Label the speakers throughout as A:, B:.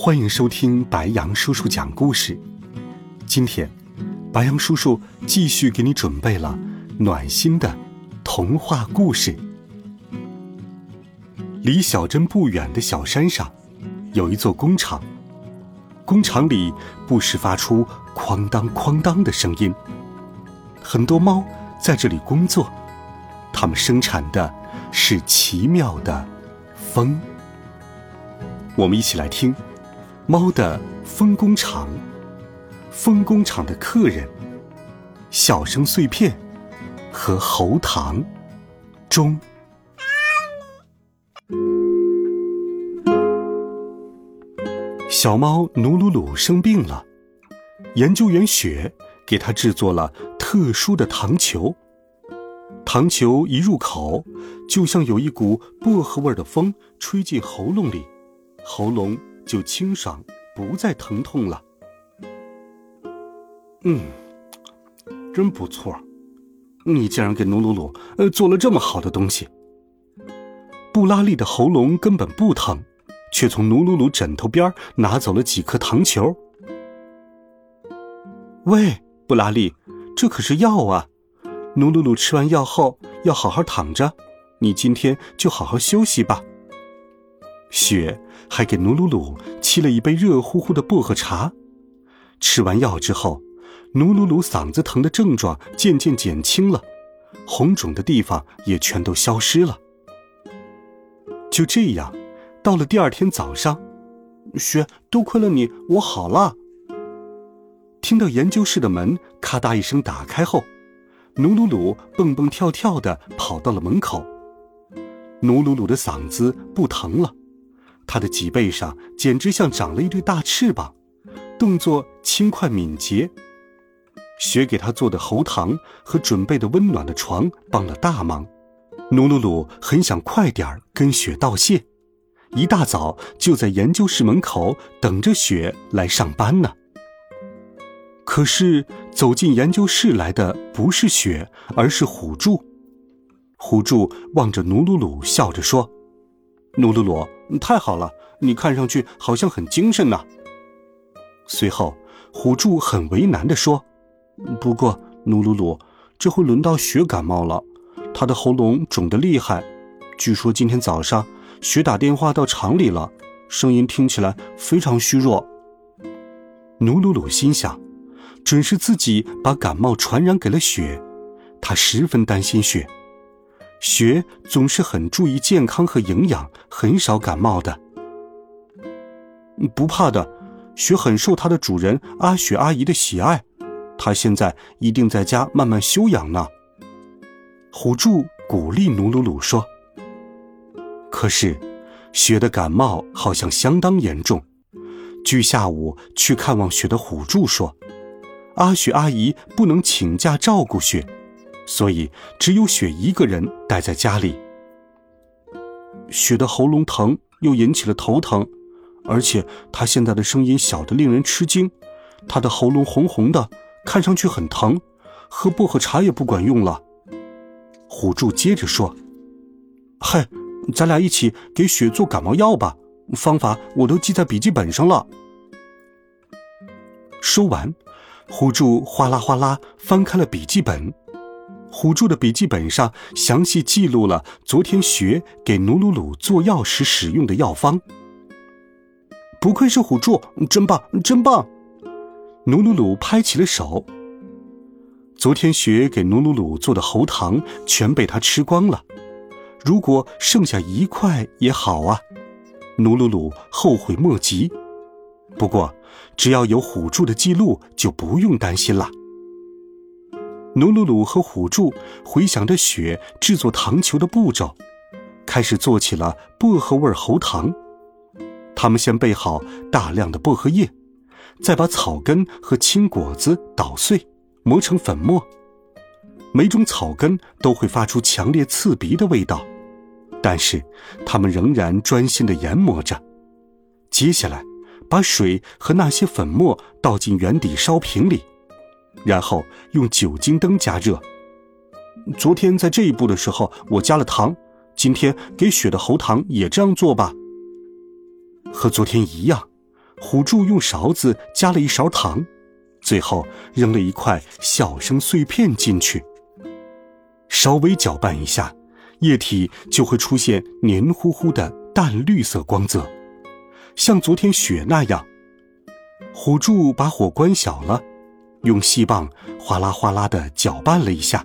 A: 欢迎收听白羊叔叔讲故事。今天，白羊叔叔继续给你准备了暖心的童话故事。离小镇不远的小山上，有一座工厂，工厂里不时发出哐当哐当的声音。很多猫在这里工作，它们生产的是奇妙的风。我们一起来听《猫的分工厂》。分工厂的客人，小声碎片和喉糖中。小猫努努鲁生病了，研究员雪给它制作了特殊的糖球。糖球一入口，就像有一股薄荷味的风吹进喉咙里。喉咙就清爽，不再疼痛了。嗯，真不错，你竟然给努鲁鲁呃做了这么好的东西。布拉利的喉咙根本不疼，却从努鲁鲁枕头边拿走了几颗糖球。喂，布拉利，这可是药啊！努鲁鲁吃完药后要好好躺着，你今天就好好休息吧。雪还给努鲁鲁沏了一杯热乎乎的薄荷茶。吃完药之后，努鲁鲁嗓子疼的症状渐渐减轻了，红肿的地方也全都消失了。就这样，到了第二天早上，雪，多亏了你，我好了。听到研究室的门咔嗒一声打开后，努鲁鲁蹦蹦跳跳的跑到了门口。努鲁鲁的嗓子不疼了。他的脊背上简直像长了一对大翅膀，动作轻快敏捷。雪给他做的喉糖和准备的温暖的床帮了大忙。努鲁鲁很想快点儿跟雪道谢，一大早就在研究室门口等着雪来上班呢。可是走进研究室来的不是雪，而是虎柱。虎柱望着努鲁鲁，笑着说：“努鲁鲁。”太好了，你看上去好像很精神呢。随后，虎柱很为难地说：“不过，努鲁鲁，这回轮到雪感冒了，他的喉咙肿得厉害。据说今天早上雪打电话到厂里了，声音听起来非常虚弱。”努鲁鲁心想，准是自己把感冒传染给了雪，他十分担心雪。雪总是很注意健康和营养，很少感冒的。不怕的，雪很受它的主人阿雪阿姨的喜爱，它现在一定在家慢慢休养呢。虎柱鼓励努鲁鲁说：“可是，雪的感冒好像相当严重。据下午去看望雪的虎柱说，阿雪阿姨不能请假照顾雪。”所以，只有雪一个人待在家里。雪的喉咙疼，又引起了头疼，而且她现在的声音小得令人吃惊。她的喉咙红红的，看上去很疼，喝薄荷茶也不管用了。虎柱接着说：“嗨，咱俩一起给雪做感冒药吧，方法我都记在笔记本上了。”说完，虎柱哗啦哗啦翻开了笔记本。虎柱的笔记本上详细记录了昨天雪给努鲁鲁做药时使用的药方。不愧是虎柱，真棒，真棒！努鲁鲁拍起了手。昨天学给努鲁鲁做的喉糖全被他吃光了，如果剩下一块也好啊。努鲁鲁后悔莫及。不过，只要有虎柱的记录，就不用担心了。努鲁鲁和虎柱回想着雪制作糖球的步骤，开始做起了薄荷味喉糖。他们先备好大量的薄荷叶，再把草根和青果子捣碎，磨成粉末。每种草根都会发出强烈刺鼻的味道，但是他们仍然专心的研磨着。接下来，把水和那些粉末倒进圆底烧瓶里，然后用酒精灯加热。昨天在这一步的时候，我加了糖。今天给雪的喉糖也这样做吧。和昨天一样，虎柱用勺子加了一勺糖，最后扔了一块小声碎片进去。稍微搅拌一下，液体就会出现黏糊糊的淡绿色光泽，像昨天雪那样。虎柱把火关小了，用细棒哗啦哗啦的搅拌了一下。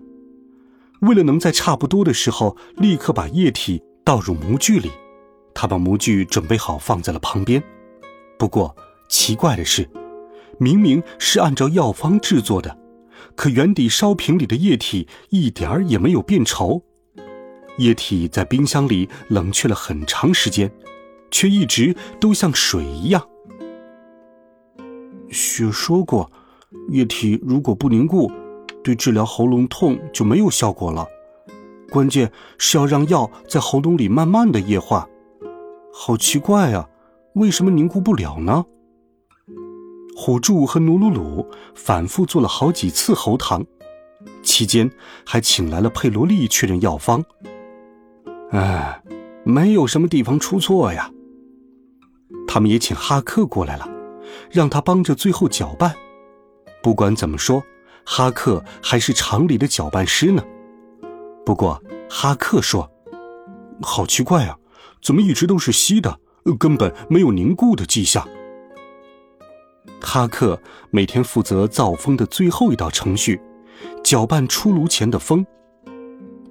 A: 为了能在差不多的时候立刻把液体倒入模具里，他把模具准备好放在了旁边。不过奇怪的是，明明是按照药方制作的，可圆底烧瓶里的液体一点儿也没有变稠。液体在冰箱里冷却了很长时间，却一直都像水一样。雪说过，液体如果不凝固。对治疗喉咙痛就没有效果了，关键是要让药在喉咙里慢慢的液化。好奇怪啊，为什么凝固不了呢？虎柱和努鲁鲁反复做了好几次喉糖，期间还请来了佩罗利确认药方。哎，没有什么地方出错呀。他们也请哈克过来了，让他帮着最后搅拌。不管怎么说。哈克还是厂里的搅拌师呢，不过哈克说：“好奇怪啊，怎么一直都是稀的，根本没有凝固的迹象。”哈克每天负责造风的最后一道程序，搅拌出炉前的风。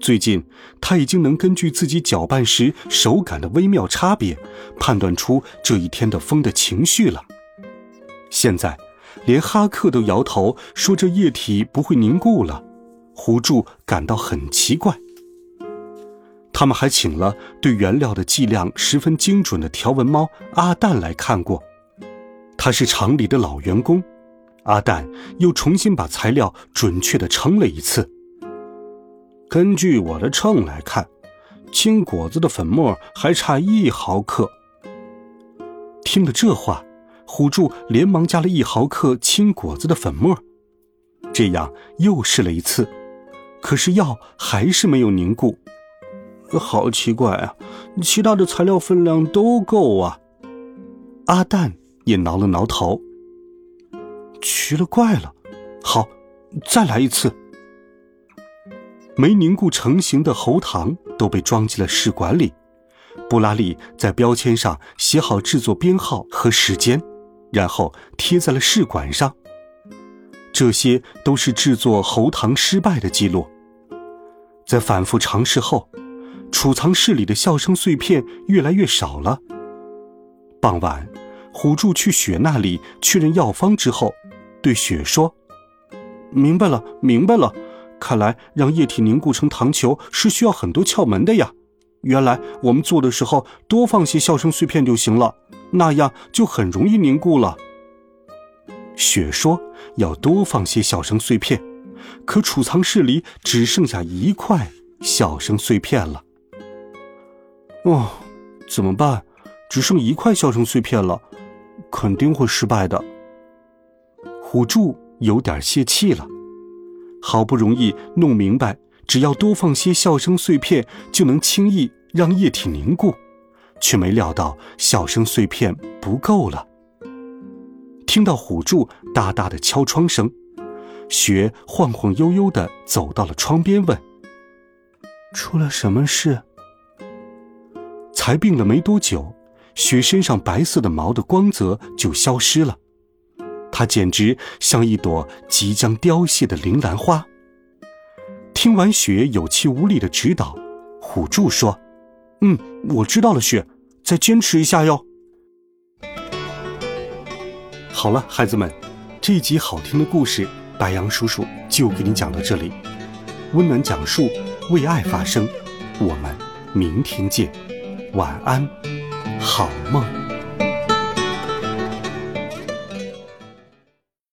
A: 最近他已经能根据自己搅拌时手感的微妙差别，判断出这一天的风的情绪了。现在。连哈克都摇头说：“这液体不会凝固了。”胡柱感到很奇怪。他们还请了对原料的计量十分精准的条纹猫阿蛋来看过，他是厂里的老员工。阿蛋又重新把材料准确的称了一次。根据我的秤来看，青果子的粉末还差一毫克。听了这话。虎柱连忙加了一毫克青果子的粉末，这样又试了一次，可是药还是没有凝固。好奇怪啊！其他的材料分量都够啊。阿蛋也挠了挠头，奇了怪了。好，再来一次。没凝固成型的喉糖都被装进了试管里，布拉利在标签上写好制作编号和时间。然后贴在了试管上。这些都是制作喉糖失败的记录。在反复尝试后，储藏室里的笑声碎片越来越少了。傍晚，虎柱去雪那里确认药方之后，对雪说：“明白了，明白了。看来让液体凝固成糖球是需要很多窍门的呀。原来我们做的时候多放些笑声碎片就行了。”那样就很容易凝固了。雪说：“要多放些笑声碎片，可储藏室里只剩下一块笑声碎片了。”哦，怎么办？只剩一块笑声碎片了，肯定会失败的。虎柱有点泄气了，好不容易弄明白，只要多放些笑声碎片，就能轻易让液体凝固。却没料到笑声碎片不够了。听到虎柱大大的敲窗声，雪晃晃悠悠的走到了窗边，问：“出了什么事？”才病了没多久，雪身上白色的毛的光泽就消失了，它简直像一朵即将凋谢的铃兰花。听完雪有气无力的指导，虎柱说：“嗯，我知道了，雪。”再坚持一下哟。好了，孩子们，这一集好听的故事，白羊叔叔就给你讲到这里。温暖讲述，为爱发声。我们明天见，晚安，好梦。